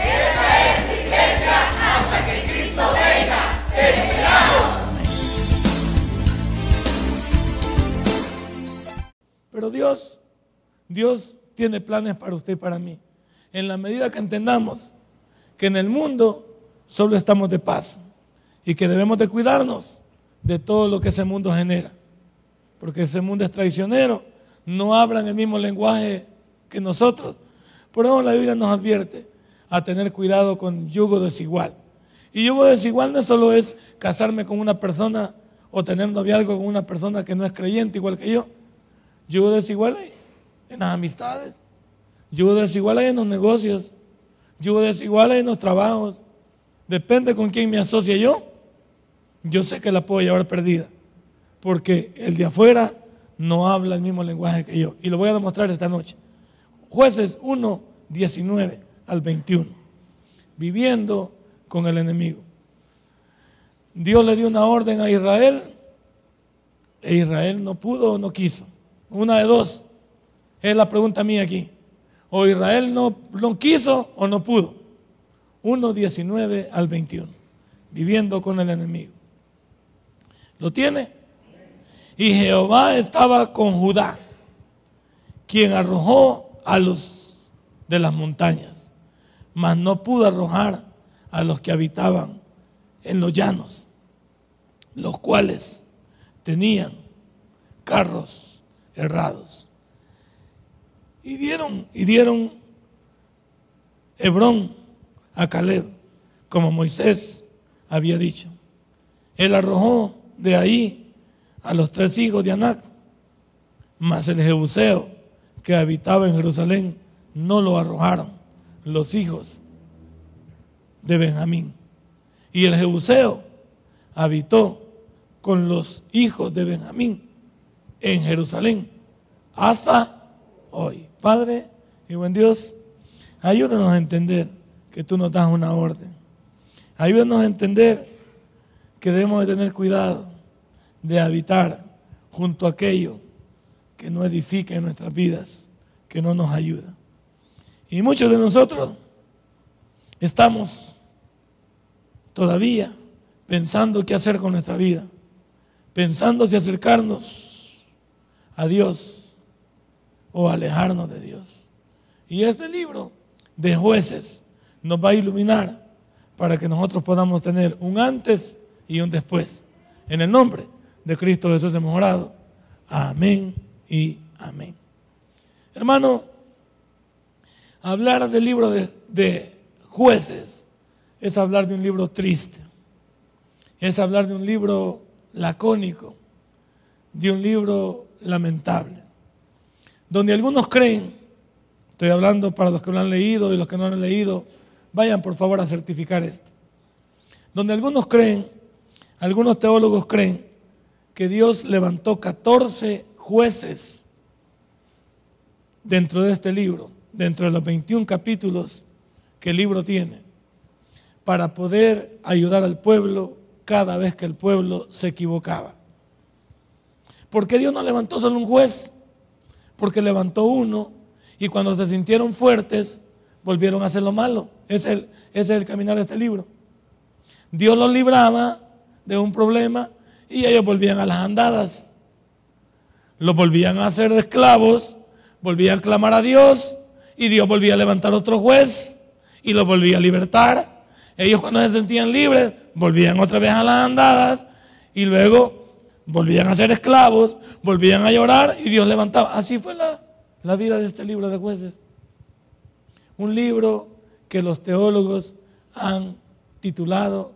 Esta es iglesia hasta que Cristo venga. Pero Dios, Dios tiene planes para usted y para mí. En la medida que entendamos que en el mundo solo estamos de paso y que debemos de cuidarnos de todo lo que ese mundo genera. Porque ese mundo es traicionero, no hablan el mismo lenguaje que nosotros. Por eso la Biblia nos advierte a tener cuidado con yugo desigual. Y yugo desigual no solo es casarme con una persona o tener noviazgo con una persona que no es creyente igual que yo. Yugo desigual en las amistades, yugo desigual en los negocios, yugo desigual en los trabajos. Depende con quién me asocie yo. Yo sé que la puedo llevar perdida, porque el de afuera no habla el mismo lenguaje que yo. Y lo voy a demostrar esta noche. Jueces 1, 19 al 21, viviendo con el enemigo. Dios le dio una orden a Israel e Israel no pudo o no quiso. Una de dos. Es la pregunta mía aquí. O Israel no, no quiso o no pudo. 1, 19 al 21. Viviendo con el enemigo. ¿Lo tiene? Y Jehová estaba con Judá, quien arrojó a los de las montañas, mas no pudo arrojar a los que habitaban en los llanos, los cuales tenían carros errados. Y dieron, y dieron Hebrón a Caleb, como Moisés había dicho. Él arrojó de ahí a los tres hijos de Anac, mas el Jebuseo que habitaba en Jerusalén no lo arrojaron los hijos de Benjamín. Y el Jebuseo habitó con los hijos de Benjamín en Jerusalén hasta hoy. Padre y buen Dios, ayúdanos a entender que tú nos das una orden. Ayúdanos a entender que debemos de tener cuidado de habitar junto a aquello que no edifica en nuestras vidas, que no nos ayuda. Y muchos de nosotros estamos todavía pensando qué hacer con nuestra vida, pensando si acercarnos a Dios o alejarnos de Dios. Y este libro de jueces nos va a iluminar para que nosotros podamos tener un antes y un después. En el nombre de Cristo Jesús hemos orado. Amén y amén. Hermano, hablar del libro de, jueces es hablar de un libro triste, es hablar de un libro lacónico, de un libro lamentable, donde algunos creen, estoy hablando para los que lo han leído y los que no lo han leído, vayan por favor a certificar esto, donde algunos creen, algunos teólogos creen que Dios levantó 14 jueces dentro de este libro, dentro de los 21 capítulos que el libro tiene para poder ayudar al pueblo cada vez que el pueblo se equivocaba. ¿Por qué Dios no levantó solo un juez? Porque levantó uno y cuando se sintieron fuertes volvieron a hacer lo malo. Ese es el, ese es el caminar de este libro. Dios los libraba de un problema y ellos volvían a las andadas. Los volvían a hacer de esclavos, volvían a clamar a Dios y Dios volvía a levantar otro juez y los volvía a libertar. Ellos cuando se sentían libres volvían otra vez a las andadas y luego volvían a ser esclavos, volvían a llorar y Dios levantaba. Así fue la, la vida de este libro de jueces. Un libro que los teólogos han titulado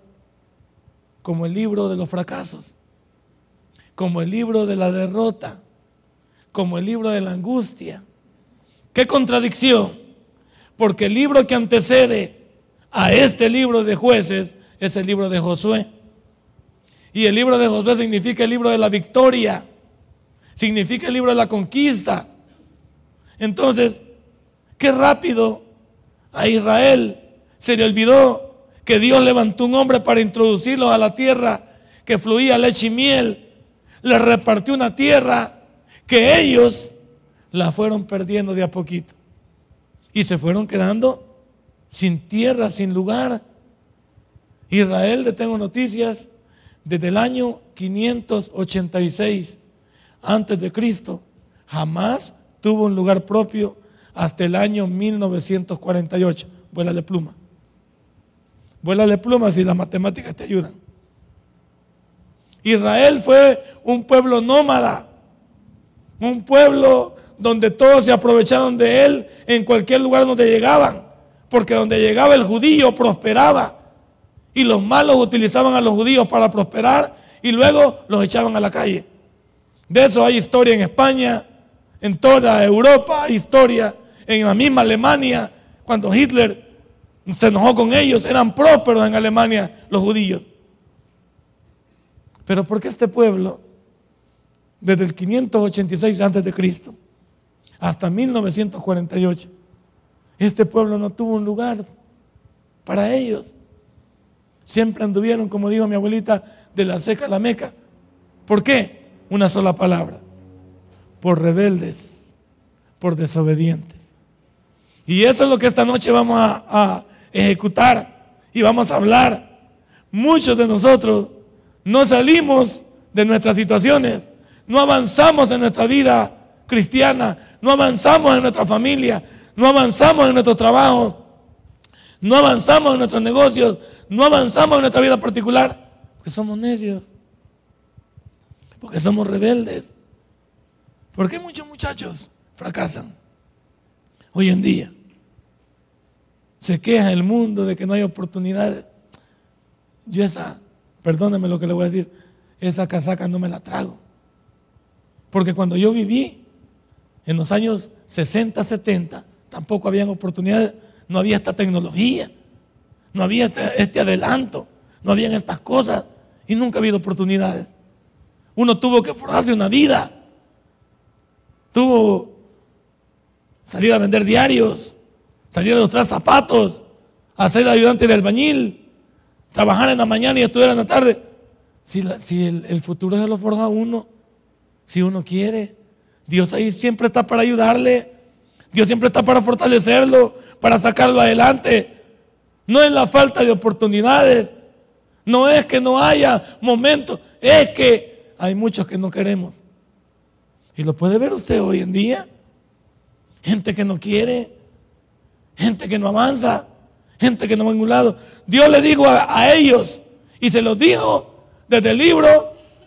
como el libro de los fracasos, como el libro de la derrota, como el libro de la angustia. Qué contradicción, porque el libro que antecede a este libro de jueces es el libro de Josué. Y el libro de Josué significa el libro de la victoria, significa el libro de la conquista. Entonces, qué rápido a Israel se le olvidó que Dios levantó un hombre para introducirlos a la tierra que fluía leche y miel. Les repartió una tierra que ellos la fueron perdiendo de a poquito. Y se fueron quedando sin tierra, sin lugar. Israel, le tengo noticias, desde el año 586 antes de Cristo, jamás tuvo un lugar propio hasta el año 1948. Vuela de pluma. Vuela de pluma si las matemáticas te ayudan. Israel fue un pueblo nómada, un pueblo donde todos se aprovecharon de él en cualquier lugar donde llegaban, porque donde llegaba el judío prosperaba y los malos utilizaban a los judíos para prosperar y luego los echaban a la calle. De eso hay historia en España, en toda Europa hay historia, en la misma Alemania, cuando Hitler se enojó con ellos, eran prósperos en Alemania los judíos. Pero ¿por qué este pueblo, desde el 586 antes de Cristo hasta 1948, este pueblo no tuvo un lugar para ellos? Siempre anduvieron, como dijo mi abuelita, de la seca a la meca. ¿Por qué? Una sola palabra. Por rebeldes, por desobedientes. Y eso es lo que esta noche vamos a, a ejecutar y vamos a hablar. Muchos de nosotros no salimos de nuestras situaciones, no avanzamos en nuestra vida cristiana, no avanzamos en nuestra familia, no avanzamos en nuestro trabajo, no avanzamos en nuestros negocios, no avanzamos en nuestra vida particular, porque somos necios, porque somos rebeldes. porque muchos muchachos fracasan hoy en día? Se queja el mundo de que no hay oportunidades. Yo esa, perdóneme lo que le voy a decir, esa casaca no me la trago. Porque cuando yo viví en los años 60, 70, tampoco habían oportunidades, no había esta tecnología, no había este, este adelanto, no habían estas cosas y nunca ha habido oportunidades. Uno tuvo que forjarse una vida, tuvo salir a vender diarios, salir a ilustrar zapatos, a ser ayudante del albañil, trabajar en la mañana y estudiar en la tarde. Si, el, futuro se lo forja uno, si uno quiere, Dios ahí siempre está para ayudarle, Dios siempre está para fortalecerlo, para sacarlo adelante. No es la falta de oportunidades, no es que no haya momentos, es que hay muchos que no queremos. Y lo puede ver usted hoy en día. Gente que no quiere, gente que no avanza, gente que no va a ningún lado. Dios le dijo a, ellos, y se los dijo desde el libro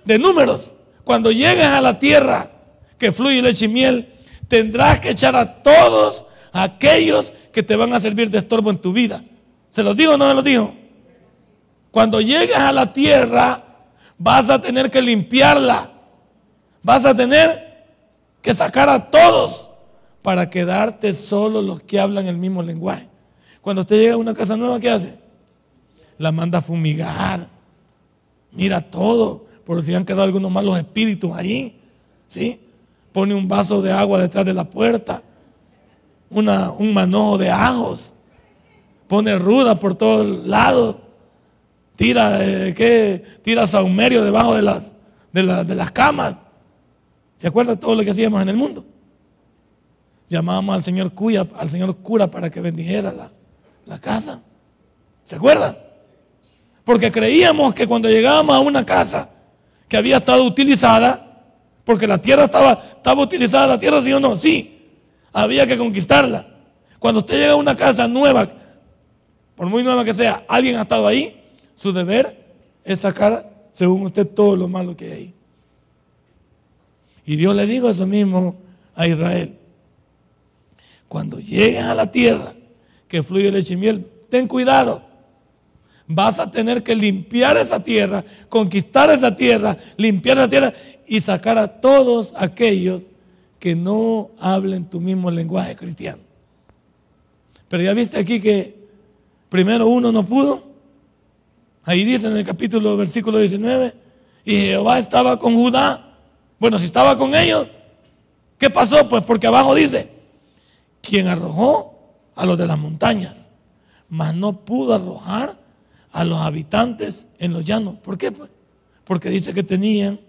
de números, cuando llegues a la tierra que fluye leche y miel, tendrás que echar a todos aquellos que te van a servir de estorbo en tu vida. ¿Se los digo o no se los digo? Cuando llegues a la tierra, vas a tener que limpiarla. Vas a tener que sacar a todos para quedarte solo los que hablan el mismo lenguaje. Cuando usted llega a una casa nueva, ¿qué hace? La manda a fumigar. Mira todo, por si han quedado algunos malos espíritus allí. ¿Sí? Pone un vaso de agua detrás de la puerta. Una, un manojo de ajos. Pone ruda por todos lados. Tira, eh, ¿qué? Tira saumerio debajo de las, de, de las camas. ¿Se acuerda de todo lo que hacíamos en el mundo? llamábamos al señor, cuya, al señor cura para que bendijera la, la casa. ¿Se acuerdan? Porque creíamos que cuando llegábamos a una casa que había estado utilizada, porque la tierra estaba, estaba utilizada, la tierra sí o no, sí, había que conquistarla. Cuando usted llega a una casa nueva, por muy nueva que sea, alguien ha estado ahí, su deber es sacar, según usted, todo lo malo que hay ahí. Y Dios le dijo eso mismo a Israel. Cuando llegues a la tierra que fluye leche y miel, ten cuidado. Vas a tener que limpiar esa tierra, conquistar esa tierra, limpiar esa tierra y sacar a todos aquellos que no hablen tu mismo lenguaje cristiano. Pero ya viste aquí que Primero uno no pudo. Ahí dice en el capítulo, versículo 19, y Jehová estaba con Judá. Bueno, si estaba con ellos, ¿qué pasó? Pues porque abajo dice, quien arrojó a los de las montañas, mas no pudo arrojar a los habitantes en los llanos. ¿Por qué? Pues? Porque dice que tenían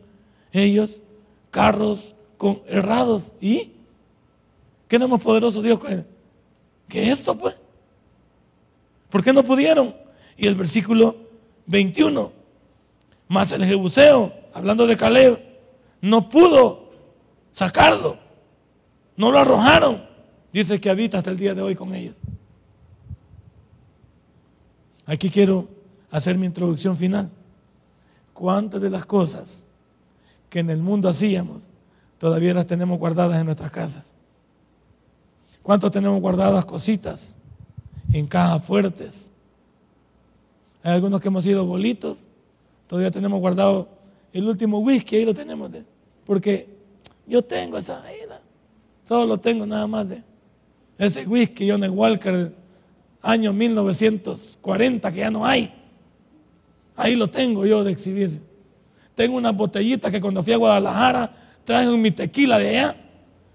ellos carros con errados y ¿qué no más poderoso Dios que, esto pues? ¿Por qué no pudieron? Y el versículo 21, más el Jebuseo, hablando de Caleb, no pudo sacarlo, no lo arrojaron. Dice que habita hasta el día de hoy con ellos. Aquí quiero hacer mi introducción final. ¿Cuántas de las cosas que en el mundo hacíamos todavía las tenemos guardadas en nuestras casas? ¿Cuántos tenemos guardadas cositas en cajas fuertes? Hay algunos que hemos sido bolitos, todavía tenemos guardado el último whisky, ahí lo tenemos, de, porque yo tengo esa, ahí todo lo tengo nada más de ese whisky Johnny Walker, año 1940, que ya no hay. Ahí lo tengo yo de exhibir. Tengo una botellita que cuando fui a Guadalajara traje mi tequila de allá.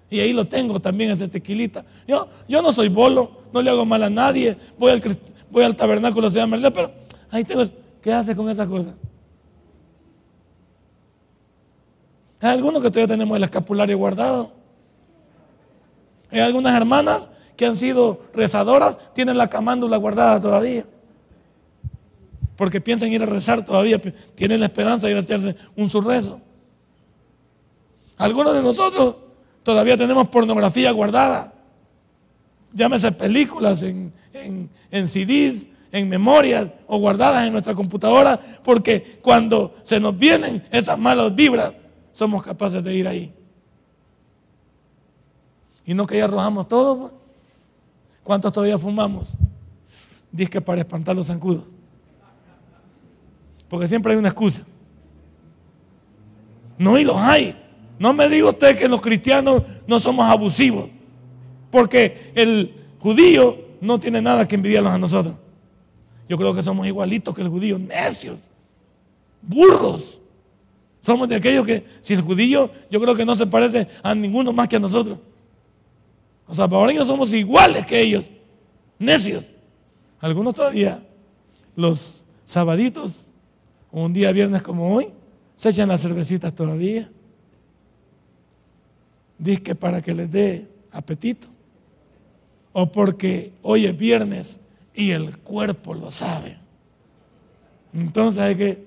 Y ahí lo tengo también, ese tequilita. Yo, yo no soy bolo, no le hago mal a nadie. Voy al, voy al tabernáculo se llama pero ahí tengo. ¿Qué hace con esas cosas? Hay algunos que todavía tenemos el escapulario guardado. Hay algunas hermanas que han sido rezadoras, tienen la camándula guardada todavía porque piensan ir a rezar todavía, tienen la esperanza de ir a hacerse un surrezo. Algunos de nosotros todavía tenemos pornografía guardada. Llámese películas en, en CDs, en memorias o guardadas en nuestra computadora, porque cuando se nos vienen esas malas vibras, somos capaces de ir ahí. Y no que ya arrojamos todo. Pues. ¿Cuántos todavía fumamos? Dice que para espantar los zancudos. Porque siempre hay una excusa. No, y los hay. No me diga usted que los cristianos no somos abusivos. Porque el judío no tiene nada que envidiarnos a nosotros. Yo creo que somos igualitos que el judío, necios, burros. Somos de aquellos que, si el judío, yo creo que no se parece a ninguno más que a nosotros. Ahora ellos somos iguales que ellos, necios. Algunos todavía, los sabaditos, un día viernes como hoy, se echan las cervecitas todavía. Dice que para que les dé apetito. O porque hoy es viernes y el cuerpo lo sabe. Entonces hay que,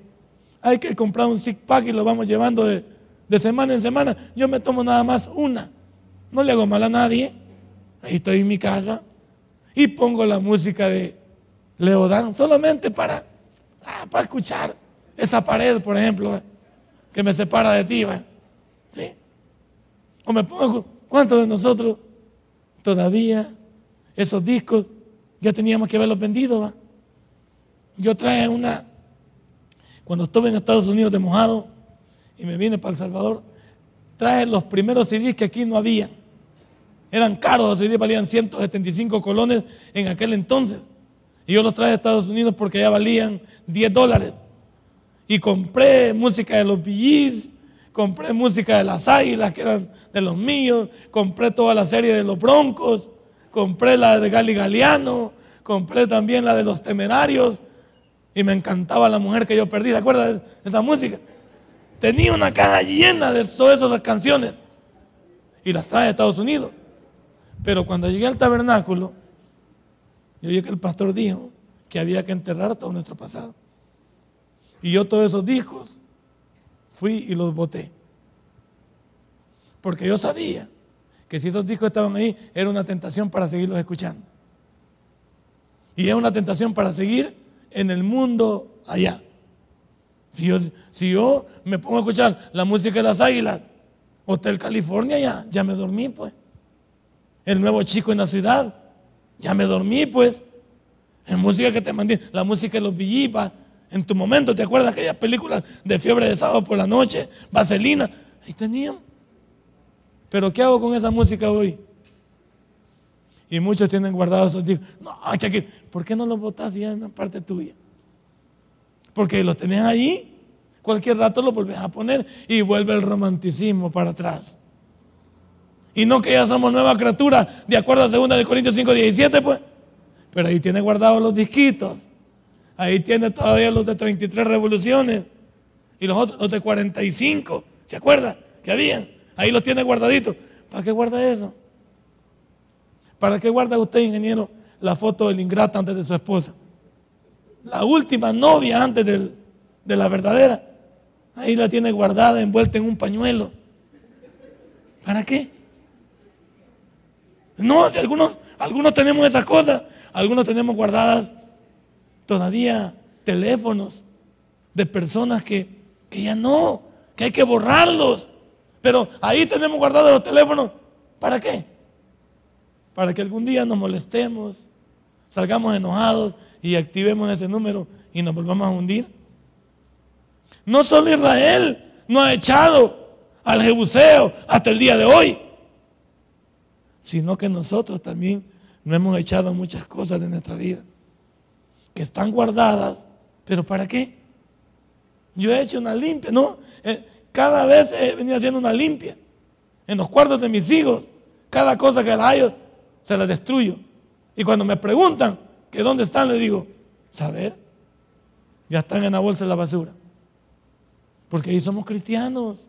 hay que comprar un six pack y lo vamos llevando de, de semana en semana. Yo me tomo nada más una. No le hago mal a nadie. Ahí estoy en mi casa y pongo la música de Leodán solamente para, ah, para escuchar esa pared, por ejemplo, que me separa de ti, ¿sí? O me pongo, ¿cuántos de nosotros todavía esos discos ya teníamos que haberlos vendido? Yo traje una, cuando estuve en Estados Unidos de mojado y me vine para El Salvador, traje los primeros CDs que aquí no había. Eran caros, los CDs valían 175 colones en aquel entonces. Y yo los traje a Estados Unidos porque ya valían 10 dólares. Y compré música de los BGs, compré música de las águilas, que eran de los míos, compré toda la serie de los broncos, compré la de Gali Galeano, compré también la de los temerarios, y me encantaba la mujer que yo perdí, ¿te acuerdas de esa música? Tenía una caja llena de todas esas canciones y las traje a Estados Unidos. Pero cuando llegué al tabernáculo, yo oí que el pastor dijo que había que enterrar todo nuestro pasado. Y yo todos esos discos fui y los boté. Porque yo sabía que si esos discos estaban ahí, era una tentación para seguirlos escuchando. Y es una tentación para seguir en el mundo allá. Si yo, si yo me pongo a escuchar la música de las águilas, Hotel California, ya, ya me dormí, pues. El nuevo chico en la ciudad, ya me dormí, pues. En música que te mandé, la música de los villipas, en tu momento, ¿te acuerdas aquellas películas de fiebre de sábado por la noche? Vaselina. Ahí teníamos. Pero ¿qué hago con esa música hoy? Y muchos tienen guardados esos discos. No, aquí, ¿por qué no los botas ya en la parte tuya? Porque los tenés ahí, cualquier rato los volvés a poner y vuelve el romanticismo para atrás. Y no que ya somos nueva criatura, de acuerdo a 2 de Corintios 5, 17, pues. Pero ahí tiene guardados los disquitos. Ahí tiene todavía los de 33 revoluciones. Y los otros, los de 45. ¿Se acuerda? Que habían. Ahí los tiene guardaditos. ¿Para qué guarda eso? ¿Para qué guarda usted, ingeniero, la foto del ingrato antes de su esposa? La última novia antes de la verdadera. Ahí la tiene guardada, envuelta en un pañuelo. ¿Para qué? No, si algunos, algunos tenemos esas cosas, algunos tenemos guardadas todavía teléfonos de personas que, que ya no, que hay que borrarlos. Pero ahí tenemos guardados los teléfonos. ¿Para qué? Para que algún día nos molestemos, salgamos enojados y activemos ese número y nos volvamos a hundir. No solo Israel no ha echado al Jebuseo hasta el día de hoy, sino que nosotros también no hemos echado muchas cosas de nuestra vida que están guardadas, pero ¿para qué? Yo he hecho una limpia, ¿no? Eh, cada vez he venido haciendo una limpia en los cuartos de mis hijos. Cada cosa que la hallo, se la destruyo. Y cuando me preguntan que dónde están, le digo, saber, ya están en la bolsa de la basura. Porque ahí somos cristianos.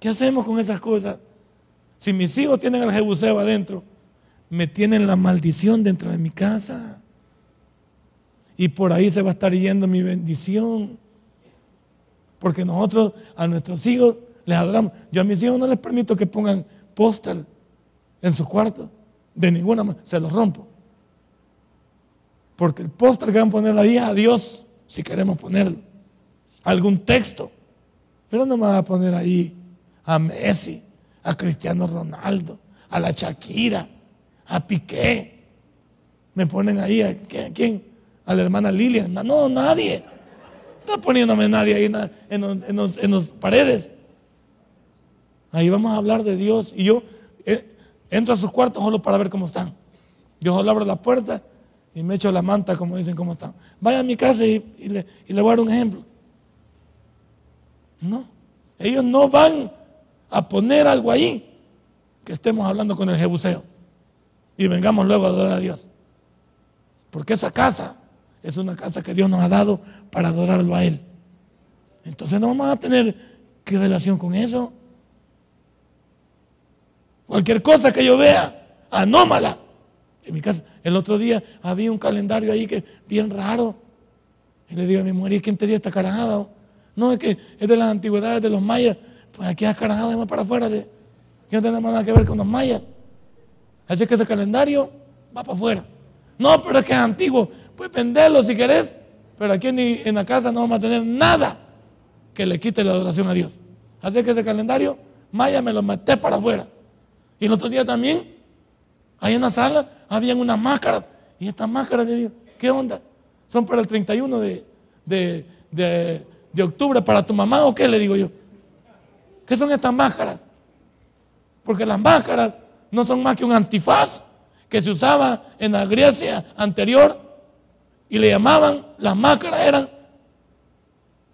¿Qué hacemos con esas cosas? Si mis hijos tienen el jebuseo adentro, me tienen la maldición dentro de mi casa y por ahí se va a estar yendo mi bendición. Porque nosotros a nuestros hijos les adoramos. Yo a mis hijos no les permito que pongan póster en su cuarto. De ninguna manera. Se los rompo. Porque el póster que van a poner ahí a Dios, si queremos ponerlo. Algún texto. Pero no me van a poner ahí a Messi, a Cristiano Ronaldo, a la Shakira, a Piqué. Me ponen ahí a, ¿a quién? A la hermana Lilian. No, nadie. Está poniéndome nadie ahí en, las paredes. Ahí vamos a hablar de Dios. Y yo eh, entro a sus cuartos solo para ver cómo están. Yo solo abro la puerta y me echo la manta como dicen cómo están. Vaya a mi casa y, le, voy a dar un ejemplo. No. Ellos no van a poner algo ahí que estemos hablando con el Jebuseo. Y vengamos luego a adorar a Dios. Porque esa casa es una casa que Dios nos ha dado para adorarlo a Él. Entonces no vamos a tener qué relación con eso. Cualquier cosa que yo vea, anómala. En mi casa, el otro día había un calendario ahí que bien raro. Y le digo a mi mujer, ¿y quién te dio esta carajada? No, es que es de las antigüedades de los mayas. Pues aquí es carajada más para afuera. Que no tiene nada que ver con los mayas. Así que ese calendario va para afuera. No, pero es que es antiguo. Pues venderlo si querés, pero aquí en, la casa no vamos a tener nada que le quite la adoración a Dios. Así que ese calendario, Maya me lo metí para afuera. Y el otro día también, ahí en la sala, habían unas máscaras. Y estas máscaras, le digo, ¿qué onda? ¿Son para el 31 de, de, de, de octubre para tu mamá o qué? Le digo yo. ¿Qué son estas máscaras? Porque las máscaras no son más que un antifaz que se usaba en la Grecia anterior y le llamaban, las máscaras eran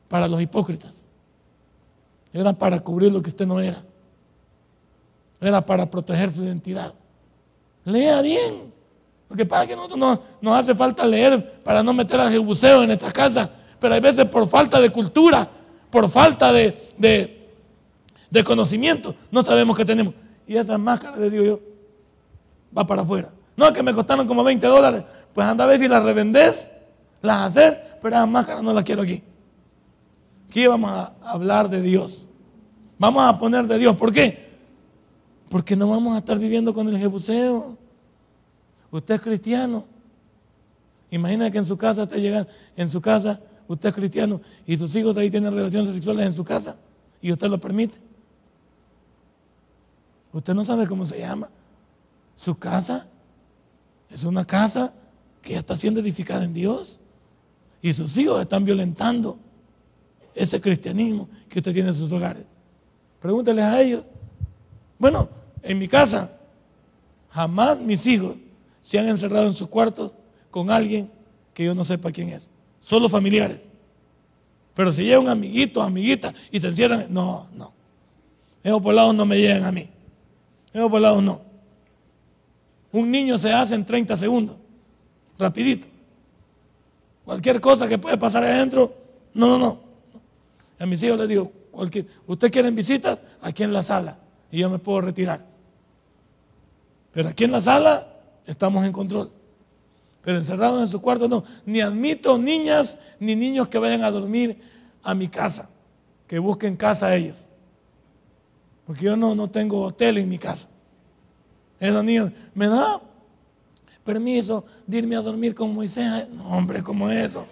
para los hipócritas. Eran para cubrir lo que usted no era. Era para proteger su identidad. Lea bien. Porque para que nosotros no, nos hace falta leer para no meter al buceo en nuestra casa. Pero hay veces por falta de cultura, por falta de, de, conocimiento, no sabemos qué tenemos. Y esas máscaras, le digo yo, va para afuera. No, que me costaron como 20 dólares. Pues anda a ver si las revendés, las haces, pero las máscaras no las quiero aquí. Aquí vamos a hablar de Dios. Vamos a poner de Dios. ¿Por qué? Porque no vamos a estar viviendo con el jebuseo. Usted es cristiano. Imagina que en su casa te llegan, en su casa, usted es cristiano y sus hijos ahí tienen relaciones sexuales en su casa y usted lo permite. Usted no sabe cómo se llama. Su casa es una casa que ya está siendo edificada en Dios. Y sus hijos están violentando ese cristianismo que usted tiene en sus hogares. Pregúnteles a ellos. Bueno, en mi casa jamás mis hijos se han encerrado en sus cuartos con alguien que yo no sepa quién es. Solo familiares. Pero si llega un amiguito, amiguita y se encierran, no, no. Esos polados no me llegan a mí. Esos polados no. Un niño se hace en 30 segundos, rapidito. Cualquier cosa que puede pasar adentro, no, no, no. A mis hijos les digo, cualquier, usted quieren visitas, aquí en la sala, y yo me puedo retirar. Pero aquí en la sala estamos en control. Pero encerrados en su cuarto no. Ni admito niñas ni niños que vayan a dormir a mi casa, que busquen casa a ellos. Porque yo no, no tengo hotel en mi casa. Esos niños, ¿me da permiso de irme a dormir con Moisés? No, hombre, ¿cómo es eso?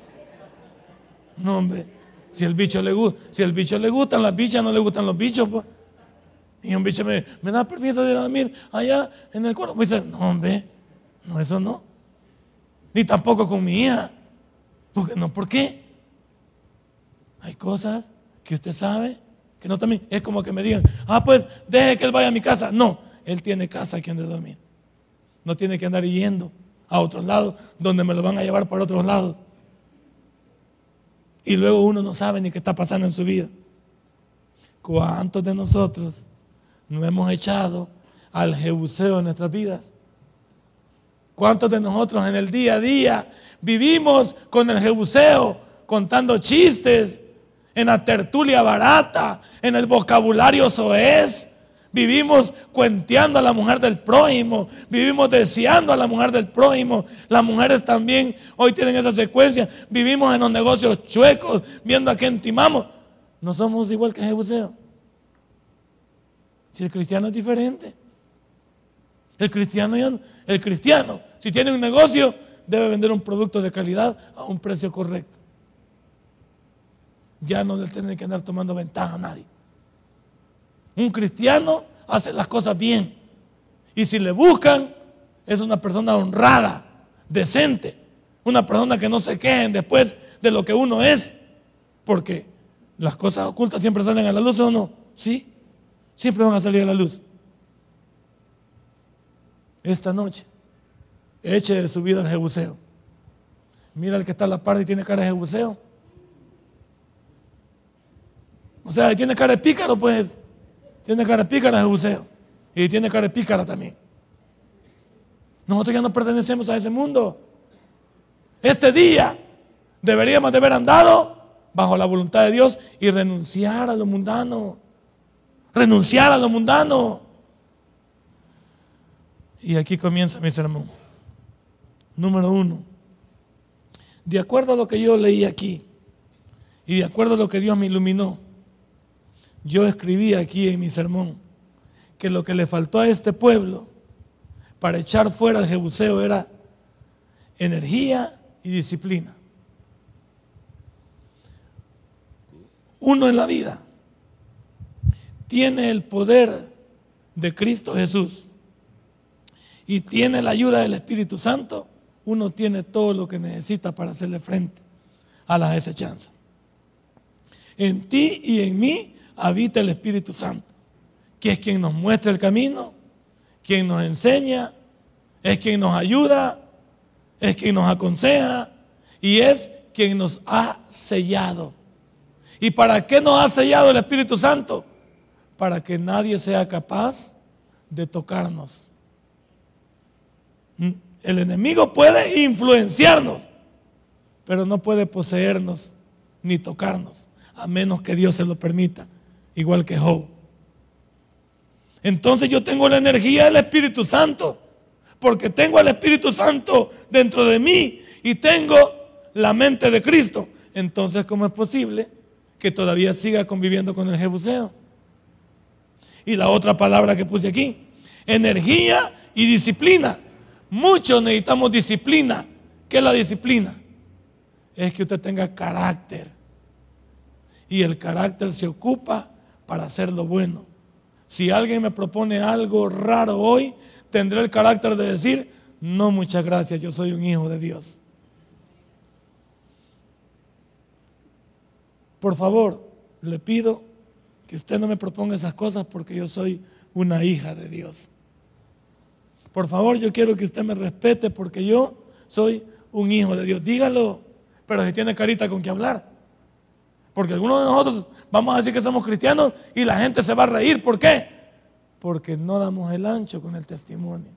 No, hombre. Si el bicho le gusta, si el bicho le gustan las bichas, no le gustan los bichos, pues. Y un bicho me, me da permiso de ir a dormir allá en el cuarto. Moisés, no, hombre, no, eso no. Ni tampoco con mi hija. Porque no, ¿por qué? Hay cosas que usted sabe que no también. Es como que me digan, ah, pues deje que él vaya a mi casa. No, él tiene casa aquí donde dormir. No tiene que andar yendo a otros lados donde me lo van a llevar por otros lados. Y luego uno no sabe ni qué está pasando en su vida. ¿Cuántos de nosotros nos hemos echado al jebuseo en nuestras vidas? ¿Cuántos de nosotros en el día a día vivimos con el jebuseo, contando chistes, en la tertulia barata, en el vocabulario soez. Vivimos cuenteando a la mujer del prójimo, vivimos deseando a la mujer del prójimo. Las mujeres también hoy tienen esa secuencia. Vivimos en los negocios chuecos, viendo a quién timamos. No somos igual que Jebuseo. Si el cristiano es diferente. El cristiano, el cristiano, si tiene un negocio, debe vender un producto de calidad a un precio correcto ya no le tiene que andar tomando ventaja a nadie. Un cristiano hace las cosas bien. Y si le buscan, es una persona honrada, decente. Una persona que no se quejen después de lo que uno es. Porque las cosas ocultas siempre salen a la luz o no. Sí, siempre van a salir a la luz. Esta noche, eche de su vida el jebuseo. Mira el que está a la parte y tiene cara de jebuseo o sea, tiene cara de pícaro, pues. Tiene cara de pícara Jebuseo. Y tiene cara de pícara también. Nosotros ya no pertenecemos a ese mundo. Este día deberíamos de haber andado bajo la voluntad de Dios y renunciar a lo mundano. Renunciar a lo mundano. Y aquí comienza mi sermón. Número uno. De acuerdo a lo que yo leí aquí y de acuerdo a lo que Dios me iluminó, yo escribí aquí en mi sermón que lo que le faltó a este pueblo para echar fuera el jebuseo era energía y disciplina. Uno en la vida tiene el poder de Cristo Jesús y tiene la ayuda del Espíritu Santo, uno tiene todo lo que necesita para hacerle frente a las desechanzas. En ti y en mí habita el Espíritu Santo, que es quien nos muestra el camino, quien nos enseña, es quien nos ayuda, es quien nos aconseja y es quien nos ha sellado. ¿Y para qué nos ha sellado el Espíritu Santo? Para que nadie sea capaz de tocarnos. ¿Mm? El enemigo puede influenciarnos, pero no puede poseernos ni tocarnos, a menos que Dios se lo permita igual que Job. Entonces yo tengo la energía del Espíritu Santo, porque tengo al Espíritu Santo dentro de mí y tengo la mente de Cristo. Entonces, ¿cómo es posible que todavía siga conviviendo con el Jebuseo? Y la otra palabra que puse aquí, energía y disciplina. Muchos necesitamos disciplina. ¿Qué es la disciplina? Es que usted tenga carácter. Y el carácter se ocupa para hacer lo bueno. Si alguien me propone algo raro hoy, tendré el carácter de decir, no, muchas gracias, yo soy un hijo de Dios. Por favor, le pido que usted no me proponga esas cosas porque yo soy una hija de Dios. Por favor, yo quiero que usted me respete porque yo soy un hijo de Dios. Dígalo, pero si tiene carita con que hablar. Porque algunos de nosotros vamos a decir que somos cristianos y la gente se va a reír. ¿Por qué? Porque no damos el ancho con el testimonio.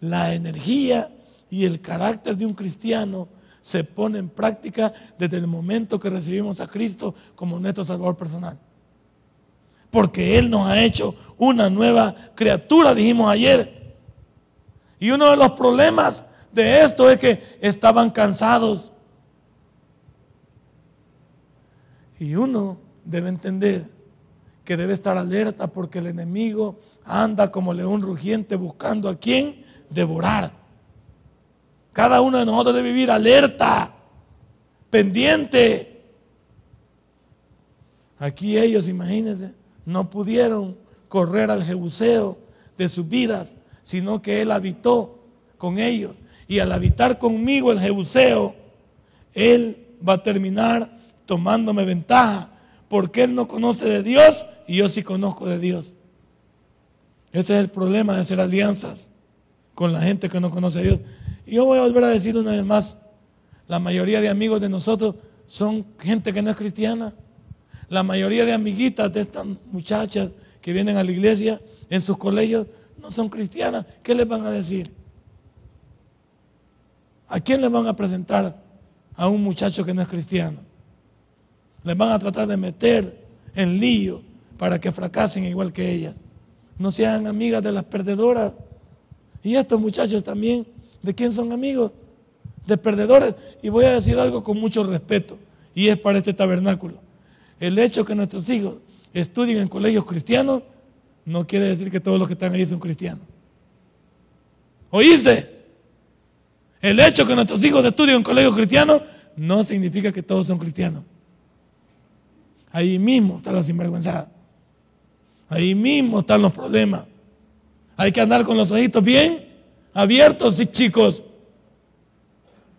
La energía y el carácter de un cristiano se pone en práctica desde el momento que recibimos a Cristo como nuestro Salvador personal. Porque Él nos ha hecho una nueva criatura, dijimos ayer. Y uno de los problemas de esto es que estaban cansados. Y uno debe entender que debe estar alerta porque el enemigo anda como león rugiente buscando a quien devorar. Cada uno de nosotros debe vivir alerta, pendiente. Aquí ellos, imagínense, no pudieron correr al jebuseo de sus vidas, sino que Él habitó con ellos. Y al habitar conmigo el jebuseo, Él va a terminar tomándome ventaja, porque Él no conoce de Dios y yo sí conozco de Dios. Ese es el problema de hacer alianzas con la gente que no conoce a Dios. Y yo voy a volver a decir una vez más, la mayoría de amigos de nosotros son gente que no es cristiana. La mayoría de amiguitas de estas muchachas que vienen a la iglesia en sus colegios no son cristianas. ¿Qué les van a decir? ¿A quién les van a presentar a un muchacho que no es cristiano? Les van a tratar de meter en lío para que fracasen igual que ellas. No sean amigas de las perdedoras. Y estos muchachos también ¿De quién son amigos? De perdedores. Y voy a decir algo con mucho respeto, y es para este tabernáculo. El hecho que nuestros hijos estudien en colegios cristianos no quiere decir que todos los que están ahí son cristianos. ¿Oíste? El hecho que nuestros hijos estudien en colegios cristianos no significa que todos son cristianos. Ahí mismo está la sinvergüenzada. Ahí mismo están los problemas. Hay que andar con los ojitos bien abiertos chicos.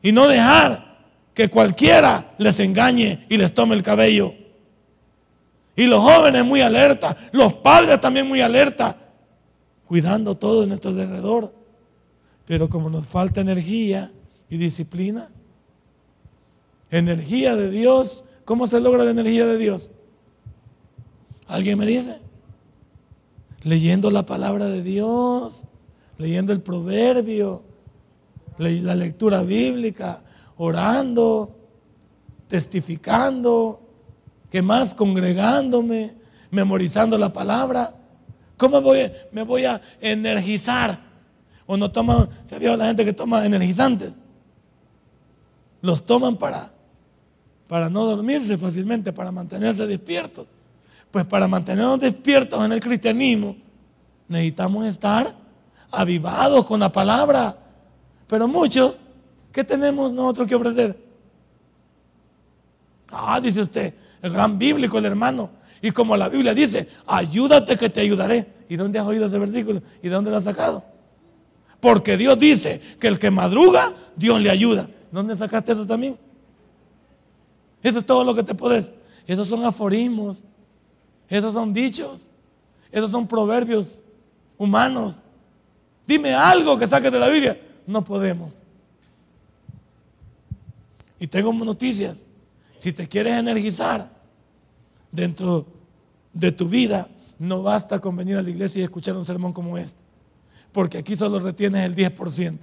Y no dejar que cualquiera les engañe y les tome el cabello. Y los jóvenes muy alerta, los padres también muy alerta, cuidando todo en nuestro alrededor. Pero como nos falta energía y disciplina, energía de Dios, ¿cómo se logra la energía de Dios? ¿Alguien me dice? Leyendo la palabra de Dios leyendo el proverbio, la lectura bíblica, orando, testificando, que más congregándome, memorizando la palabra. ¿Cómo voy, me voy a energizar? O no toman, se ha la gente que toma energizantes. Los toman para, para no dormirse fácilmente, para mantenerse despiertos. Pues para mantenernos despiertos en el cristianismo, necesitamos estar avivados con la palabra. Pero muchos, ¿qué tenemos nosotros que ofrecer? Ah, dice usted, el gran bíblico, el hermano. Y como la Biblia dice, ayúdate que te ayudaré. ¿Y dónde has oído ese versículo? ¿Y de dónde lo has sacado? Porque Dios dice que el que madruga, Dios le ayuda. ¿Dónde sacaste eso también? Eso es todo lo que te puedes. Esos son aforismos. Esos son dichos. Esos son proverbios humanos. Dime algo que saques de la Biblia. No podemos. Y tengo noticias. Si te quieres energizar dentro de tu vida, no basta con venir a la iglesia y escuchar un sermón como este. Porque aquí solo retienes el 10%.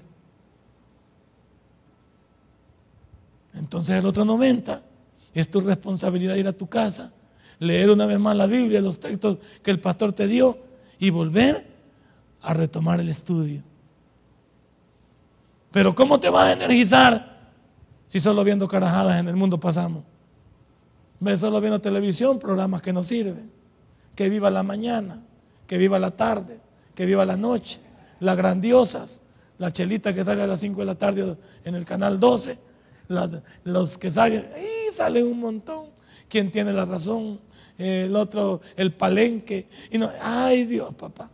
Entonces el otro 90% es tu responsabilidad ir a tu casa, leer una vez más la Biblia, los textos que el pastor te dio y volver a retomar el estudio. Pero ¿cómo te vas a energizar si solo viendo carajadas en el mundo pasamos? Solo viendo televisión, programas que no sirven. Que viva la mañana, que viva la tarde, que viva la noche. Las grandiosas, la chelita que sale a las 5 de la tarde en el canal 12, los que salen, ahí salen un montón. ¿Quién tiene la razón? El otro, el palenque. Y no, ay Dios, papá.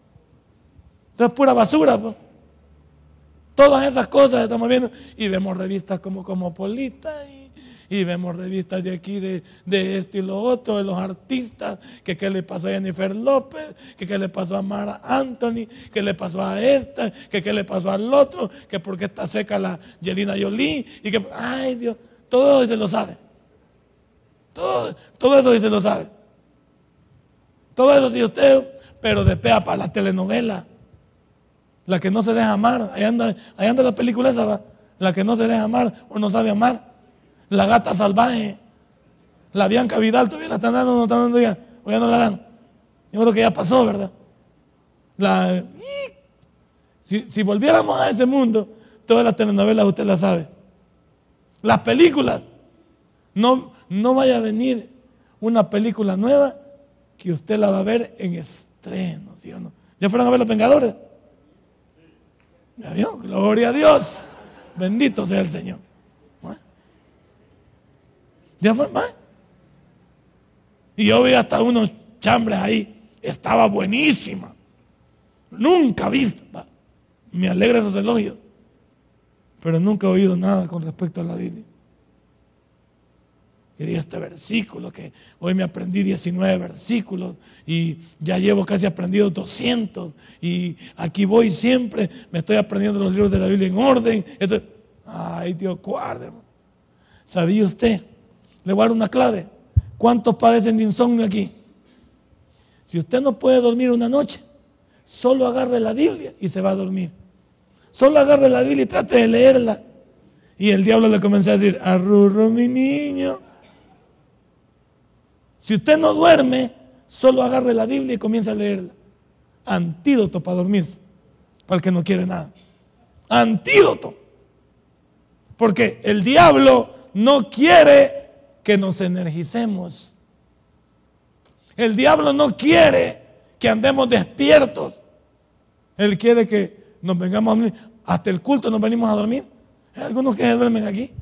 Entonces, pura basura. Todas esas cosas estamos viendo. Y vemos revistas como Cosmopolita y, vemos revistas de aquí, de, de esto y lo otro, de los artistas, que qué le pasó a Jennifer López, que qué le pasó a Mara Anthony, que le pasó a esta, que qué le pasó al otro, que porque está seca la Yelina Jolie, y que, ay Dios, todo eso se lo sabe. Todo, todo eso se lo sabe. Todo eso sí usted, pero de pea para la telenovela. La que no se deja amar. Ahí anda, ahí la película esa, va. La que no se deja amar o no sabe amar. La gata salvaje. La Bianca Vidal todavía la están dando, no están dando ya. O ya no la dan. Yo creo que ya pasó, ¿verdad? La, si, si volviéramos a ese mundo, todas las telenovelas usted las sabe. Las películas. No, no vaya a venir una película nueva que usted la va a ver en estreno, ¿sí o no? ¿Ya fueron a ver Los Vengadores? ¿Ya vio? Gloria a Dios. Bendito sea el Señor. ¿Ya fue más? Y yo vi hasta unos chambres ahí. Estaba buenísima. Nunca visto. Me alegra esos elogios. Pero nunca he oído nada con respecto a la Biblia que diga este versículo, que hoy me aprendí 19 versículos y ya llevo casi aprendido 200 y aquí voy siempre, me estoy aprendiendo los libros de la Biblia en orden. ay Dios, guarde. ¿Sabía usted? Le voy una clave. ¿Cuántos padecen de insomnio aquí? Si usted no puede dormir una noche, solo agarre la Biblia y se va a dormir. Solo agarre la Biblia y trate de leerla. Y el diablo le comenzó a decir, arrurro mi niño, si usted no duerme, solo agarre la Biblia y comienza a leerla. Antídoto para dormirse, para el que no quiere nada. Antídoto. Porque el diablo no quiere que nos energicemos. El diablo no quiere que andemos despiertos. Él quiere que nos vengamos a dormir. Hasta el culto nos venimos a dormir. Hay algunos que se duermen aquí.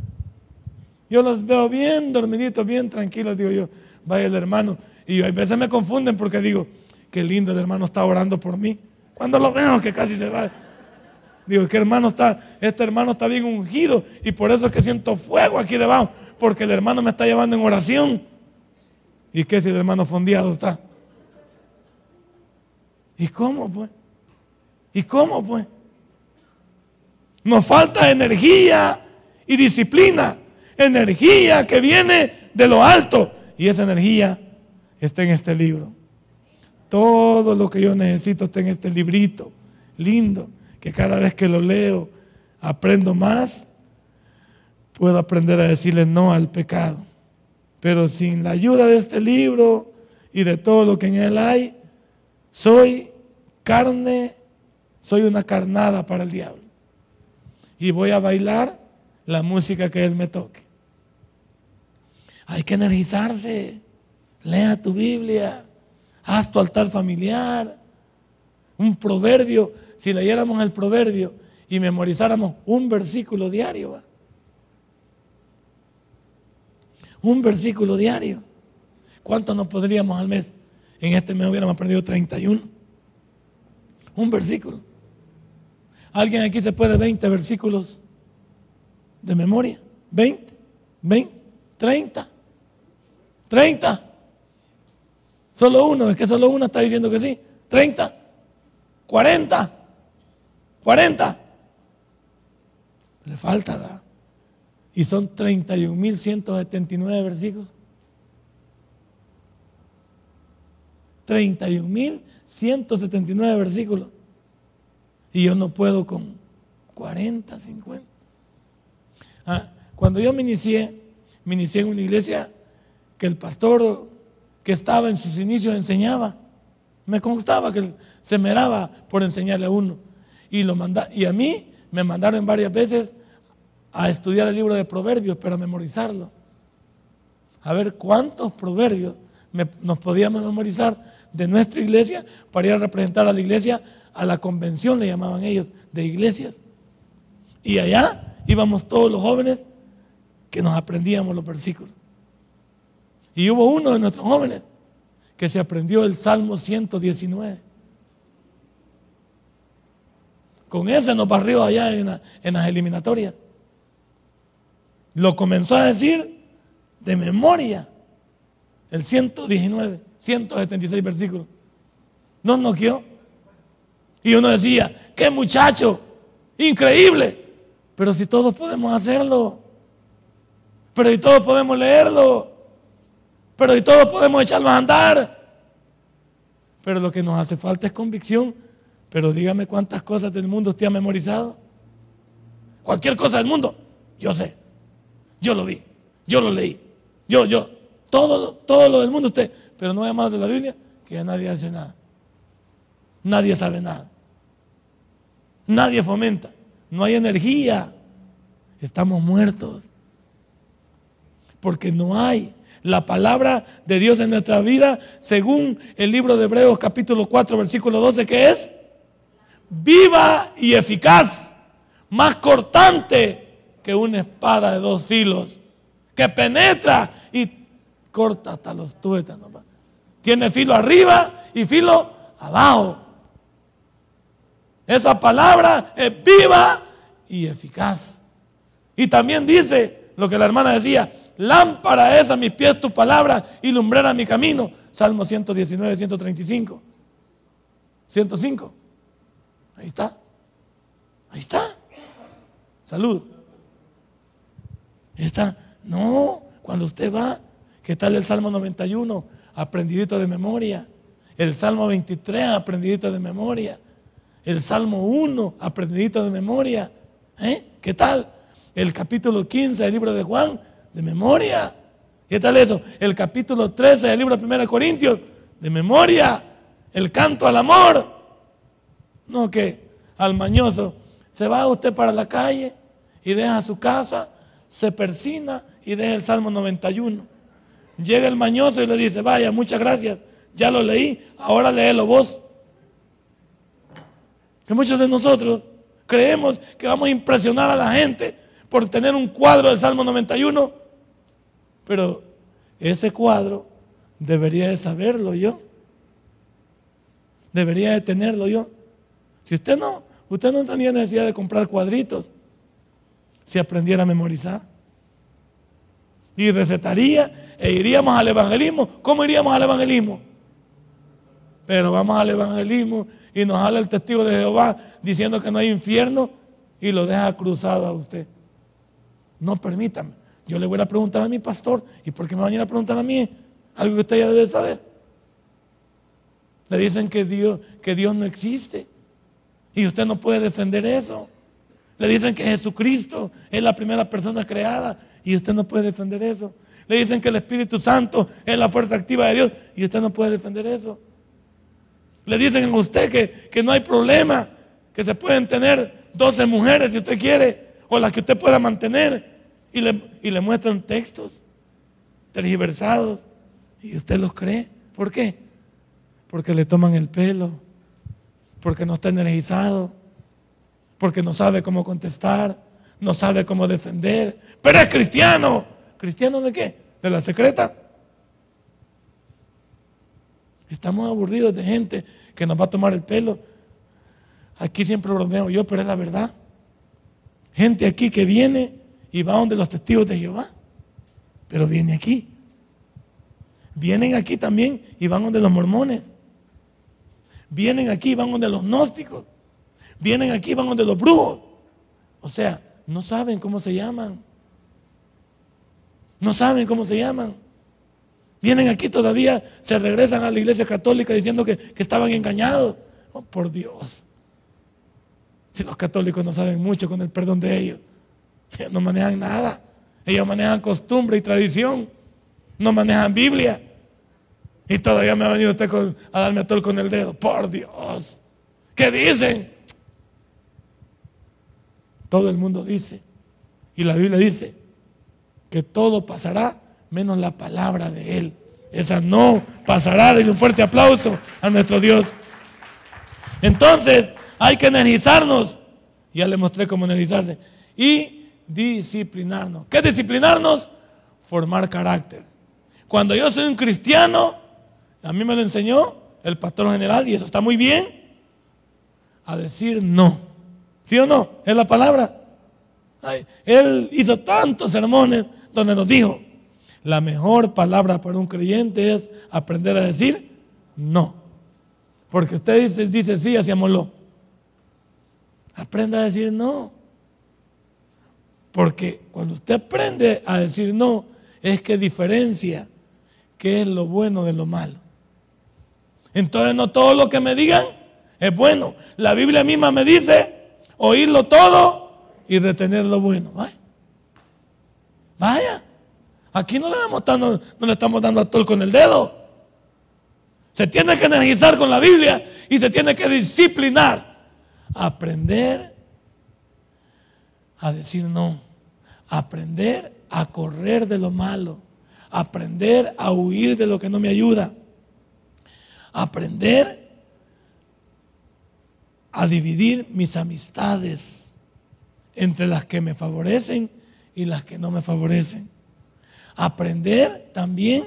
Yo los veo bien dormiditos, bien tranquilos, digo yo vaya el hermano. Y a veces me confunden porque digo, qué lindo el hermano está orando por mí. Cuando lo veo que casi se va. Digo, que hermano está, este hermano está bien ungido y por eso es que siento fuego aquí debajo, porque el hermano me está llevando en oración. ¿Y qué si el hermano fondeado está? ¿Y cómo pues? ¿Y cómo pues? Nos falta energía y disciplina, energía que viene de lo alto, y esa energía está en este libro. Todo lo que yo necesito está en este librito lindo, que cada vez que lo leo aprendo más, puedo aprender a decirle no al pecado. Pero sin la ayuda de este libro y de todo lo que en él hay, soy carne, soy una carnada para el diablo. Y voy a bailar la música que él me toque. Hay que energizarse. Lea tu Biblia. Haz tu altar familiar. Un proverbio. Si leyéramos el proverbio y memorizáramos un versículo diario. Un versículo diario. ¿Cuánto nos podríamos al mes? En este mes hubiéramos aprendido 31. Un versículo. ¿Alguien aquí se puede 20 versículos de memoria? ¿20? ¿20? ¿30? 30. Solo uno, es que solo uno está diciendo que sí. 30. 40. 40. Le falta, ¿verdad? Y son 31.179 versículos. 31.179 versículos. Y yo no puedo con 40, 50. Ah, cuando yo me inicié, me inicié en una iglesia que el pastor que estaba en sus inicios enseñaba. Me constaba que se meraba por enseñarle a uno. Y, lo manda, y a mí me mandaron varias veces a estudiar el libro de proverbios, pero a memorizarlo. A ver cuántos proverbios nos podíamos memorizar de nuestra iglesia para ir a representar a la iglesia, a la convención le llamaban ellos, de iglesias. Y allá íbamos todos los jóvenes que nos aprendíamos los versículos. Y hubo uno de nuestros jóvenes que se aprendió el Salmo 119. Con ese nos barrió allá en, las eliminatorias. Lo comenzó a decir de memoria el 119, 176 versículos. Nos noqueó. Y uno decía, qué muchacho, increíble. Pero si todos podemos hacerlo. Pero si todos podemos leerlo. Pero si todos podemos echarlo a andar. Pero lo que nos hace falta es convicción. Pero dígame cuántas cosas del mundo usted ha memorizado. Cualquier cosa del mundo, yo sé. Yo lo vi. Yo lo leí. Yo, yo. Todo, todo lo del mundo usted. Pero no hay más de la Biblia que ya nadie hace nada. Nadie sabe nada. Nadie fomenta. No hay energía. Estamos muertos. Porque no hay la palabra de Dios en nuestra vida, según el libro de Hebreos capítulo 4, versículo 12, que es viva y eficaz, más cortante que una espada de dos filos, que penetra y corta hasta los tuétanos. Tiene filo arriba y filo abajo. Esa palabra es viva y eficaz. Y también dice lo que la hermana decía, lámpara es a mis pies tu palabra y lumbrera mi camino. Salmo 119, 135. 105. Ahí está. Ahí está. Salud. Ahí está. No, cuando usted va, ¿qué tal el Salmo 91? Aprendidito de memoria. El Salmo 23, aprendidito de memoria. El Salmo 1, aprendidito de memoria. ¿Eh? ¿Qué tal? El capítulo 15 del libro de Juan, de memoria. ¿Qué tal eso? El capítulo 13 del libro de 1 Corintios, de memoria. El canto al amor. No que al mañoso se va usted para la calle y deja su casa, se persina y deja el Salmo 91. Llega el mañoso y le dice, vaya, muchas gracias, ya lo leí, ahora léelo vos. Que muchos de nosotros creemos que vamos a impresionar a la gente por tener un cuadro del Salmo 91, pero ese cuadro debería de saberlo yo. Debería de tenerlo yo. Si usted no, usted no tenía necesidad de comprar cuadritos si aprendiera a memorizar. Y recetaría e iríamos al evangelismo. ¿Cómo iríamos al evangelismo? Pero vamos al evangelismo y nos habla el testigo de Jehová diciendo que no hay infierno y lo deja cruzado a usted. No permítame. Yo le voy a preguntar a mi pastor y por qué me van a ir a preguntar a mí algo que usted ya debe saber. Le dicen que Dios, que Dios no existe y usted no puede defender eso. Le dicen que Jesucristo es la primera persona creada y usted no puede defender eso. Le dicen que el Espíritu Santo es la fuerza activa de Dios y usted no puede defender eso. Le dicen a usted que, que no hay problema, que se pueden tener 12 mujeres si usted quiere, o las que usted pueda mantener, y le, y le muestran textos tergiversados, y usted los cree. ¿Por qué? Porque le toman el pelo, porque no está energizado, porque no sabe cómo contestar, no sabe cómo defender, pero es cristiano. ¿Cristiano de qué? ¿De la secreta? Estamos aburridos de gente que nos va a tomar el pelo. Aquí siempre bromeo yo, pero es la verdad. Gente aquí que viene y va donde los testigos de Jehová, pero viene aquí. Vienen aquí también y van donde los mormones. Vienen aquí van donde los gnósticos. Vienen aquí van donde los brujos. O sea, no saben cómo se llaman. No saben cómo se llaman. Vienen aquí todavía, se regresan a la iglesia católica diciendo que, estaban engañados. Oh, por Dios. Si los católicos no saben mucho con el perdón de ellos, ellos no manejan nada. Ellos manejan costumbre y tradición. No manejan Biblia. Y todavía me ha venido usted a darme a con el dedo. Por Dios. ¿Qué dicen? Todo el mundo dice. Y la Biblia dice que todo pasará menos la palabra de Él. Esa no pasará. Denle un fuerte aplauso a nuestro Dios. Entonces, hay que energizarnos. Ya le mostré cómo energizarse. Y disciplinarnos. ¿Qué disciplinarnos? Formar carácter. Cuando yo soy un cristiano, a mí me lo enseñó el pastor general, y eso está muy bien, a decir no. ¿Sí o no? Es la palabra. él hizo tantos sermones donde nos dijo, la mejor palabra para un creyente es aprender a decir no. Porque usted dice, dice sí, hacíamoslo. Aprenda a decir no. Porque cuando usted aprende a decir no, es que diferencia qué es lo bueno de lo malo. Entonces no todo lo que me digan es bueno. La Biblia misma me dice oírlo todo y retener lo bueno. Vaya. Vaya. Aquí no le, no le estamos dando a todo con el dedo. Se tiene que energizar con la Biblia y se tiene que disciplinar. Aprender a decir no. Aprender a correr de lo malo. Aprender a huir de lo que no me ayuda. Aprender a dividir mis amistades entre las que me favorecen y las que no me favorecen. Aprender también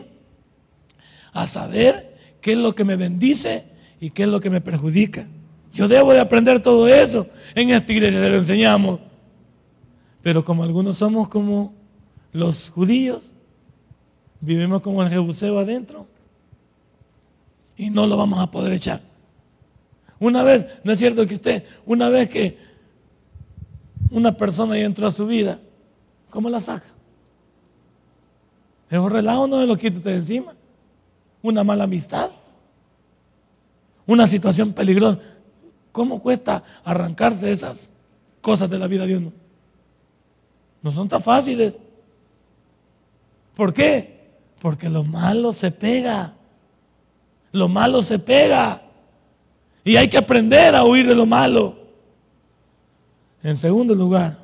a saber qué es lo que me bendice y qué es lo que me perjudica. Yo debo de aprender todo eso. En esta iglesia se lo enseñamos. Pero como algunos somos como los judíos, vivimos como el jebuseo adentro y no lo vamos a poder echar. Una vez, no es cierto que usted, una vez que una persona ya entró a su vida, ¿cómo la saca? Es un relajo, no me lo quita usted encima una mala amistad, una situación peligrosa. ¿Cómo cuesta arrancarse esas cosas de la vida de uno? No son tan fáciles. ¿Por qué? Porque lo malo se pega. Lo malo se pega. Y hay que aprender a huir de lo malo. En segundo lugar,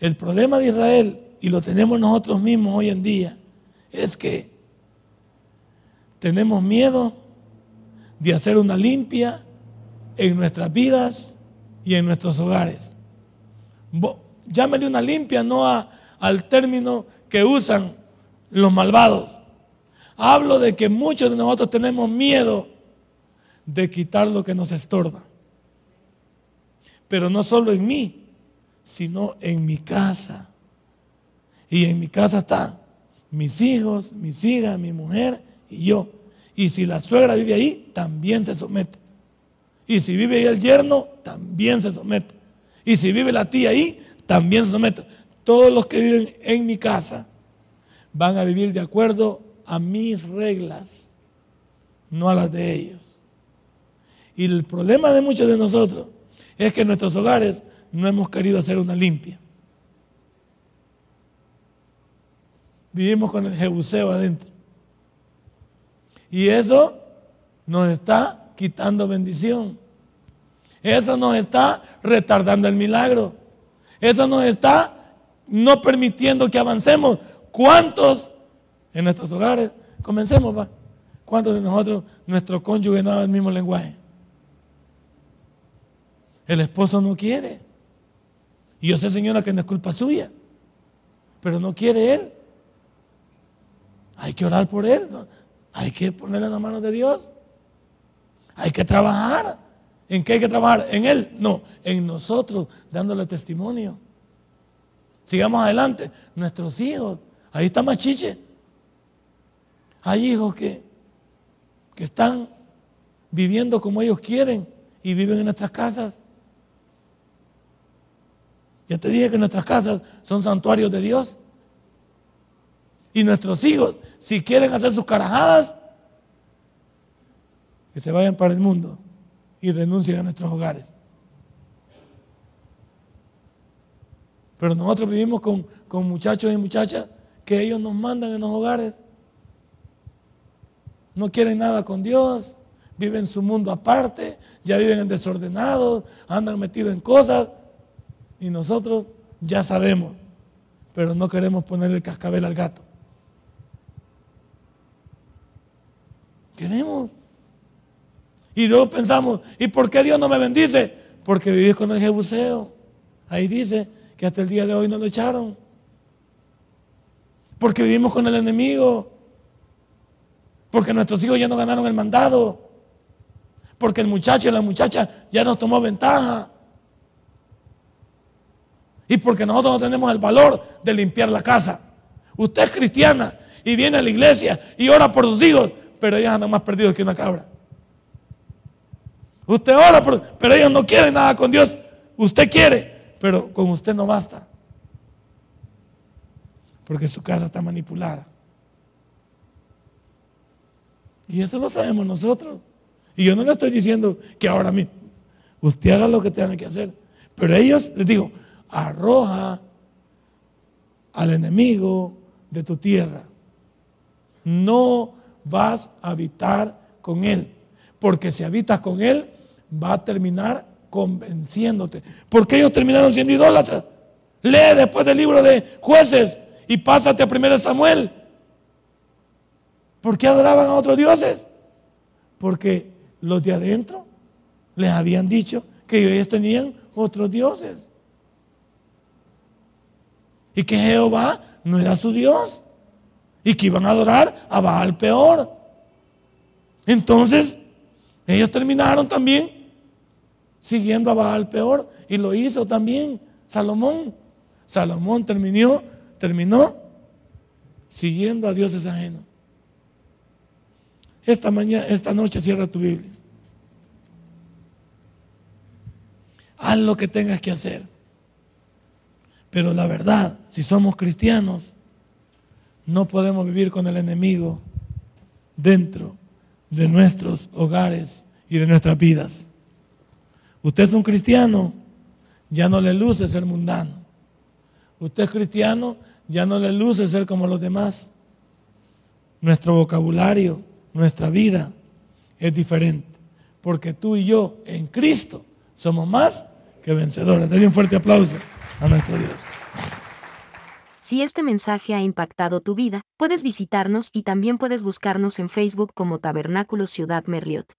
el problema de Israel, y lo tenemos nosotros mismos hoy en día, es que tenemos miedo de hacer una limpia en nuestras vidas y en nuestros hogares. Llámele una limpia no al término que usan los malvados. Hablo de que muchos de nosotros tenemos miedo de quitar lo que nos estorba. Pero no solo en mí, sino en mi casa. Y en mi casa está mis hijos, mis hijas, mi mujer y yo. Y si la suegra vive ahí, también se somete. Y si vive ahí el yerno, también se somete. Y si vive la tía ahí, también se somete. Todos los que viven en mi casa van a vivir de acuerdo a mis reglas, no a las de ellos. Y el problema de muchos de nosotros es que en nuestros hogares no hemos querido hacer una limpia. vivimos con el jebuseo adentro. Y eso nos está quitando bendición. Eso nos está retardando el milagro. Eso nos está no permitiendo que avancemos. ¿Cuántos en nuestros hogares? Comencemos, va. ¿Cuántos de nosotros, nuestro cónyuge no habla el mismo lenguaje? El esposo no quiere. Y yo sé, señora, que no es culpa suya. Pero no quiere él. Hay que orar por él. Hay que ponerle en las manos de Dios. Hay que trabajar. ¿En qué hay que trabajar? ¿En él? No, en nosotros, dándole testimonio. Sigamos adelante. Nuestros hijos. Ahí está Machiche. Hay hijos que, que están viviendo como ellos quieren y viven en nuestras casas. Ya te dije que nuestras casas son santuarios de Dios. Y nuestros hijos si quieren hacer sus carajadas, que se vayan para el mundo y renuncien a nuestros hogares. Pero nosotros vivimos con, con muchachos y muchachas que ellos nos mandan en los hogares. No quieren nada con Dios, viven su mundo aparte, ya viven en desordenados, andan metidos en cosas. Y nosotros ya sabemos, pero no queremos ponerle el cascabel al gato. Queremos. Y luego pensamos, ¿y por qué Dios no me bendice? Porque vivís con el jebuseo. Ahí dice que hasta el día de hoy no lo echaron. Porque vivimos con el enemigo. Porque nuestros hijos ya no ganaron el mandado. Porque el muchacho y la muchacha ya nos tomó ventaja. Y porque nosotros no tenemos el valor de limpiar la casa. Usted es cristiana y viene a la iglesia y ora por sus hijos, pero ellos andan más perdidos que una cabra. Usted ora, pero ellos no quieren nada con Dios. Usted quiere, pero con usted no basta. Porque su casa está manipulada. Y eso lo sabemos nosotros. Y yo no le estoy diciendo que ahora mismo usted haga lo que tenga que hacer. Pero ellos, les digo, arroja al enemigo de tu tierra. No vas a habitar con él. Porque si habitas con él, va a terminar convenciéndote. porque ellos terminaron siendo idólatras? Lee después del libro de jueces y pásate a 1 Samuel. ¿Por qué adoraban a otros dioses? Porque los de adentro les habían dicho que ellos tenían otros dioses. Y que Jehová no era su Dios. Y que iban a adorar a Baal peor. Entonces, ellos terminaron también siguiendo a Baal peor. Y lo hizo también Salomón. Salomón terminó, terminó siguiendo a dioses ajenos. Esta mañana, esta noche cierra tu Biblia. Haz lo que tengas que hacer. Pero la verdad, si somos cristianos, no podemos vivir con el enemigo dentro de nuestros hogares y de nuestras vidas. Usted es un cristiano, ya no le luce ser mundano. Usted es cristiano, ya no le luce ser como los demás. Nuestro vocabulario nuestra vida es diferente. Porque tú y yo en Cristo somos más que vencedores. Denle un fuerte aplauso a nuestro Dios. Si este mensaje ha impactado tu vida, puedes visitarnos y también puedes buscarnos en Facebook como Tabernáculo Ciudad Merliot.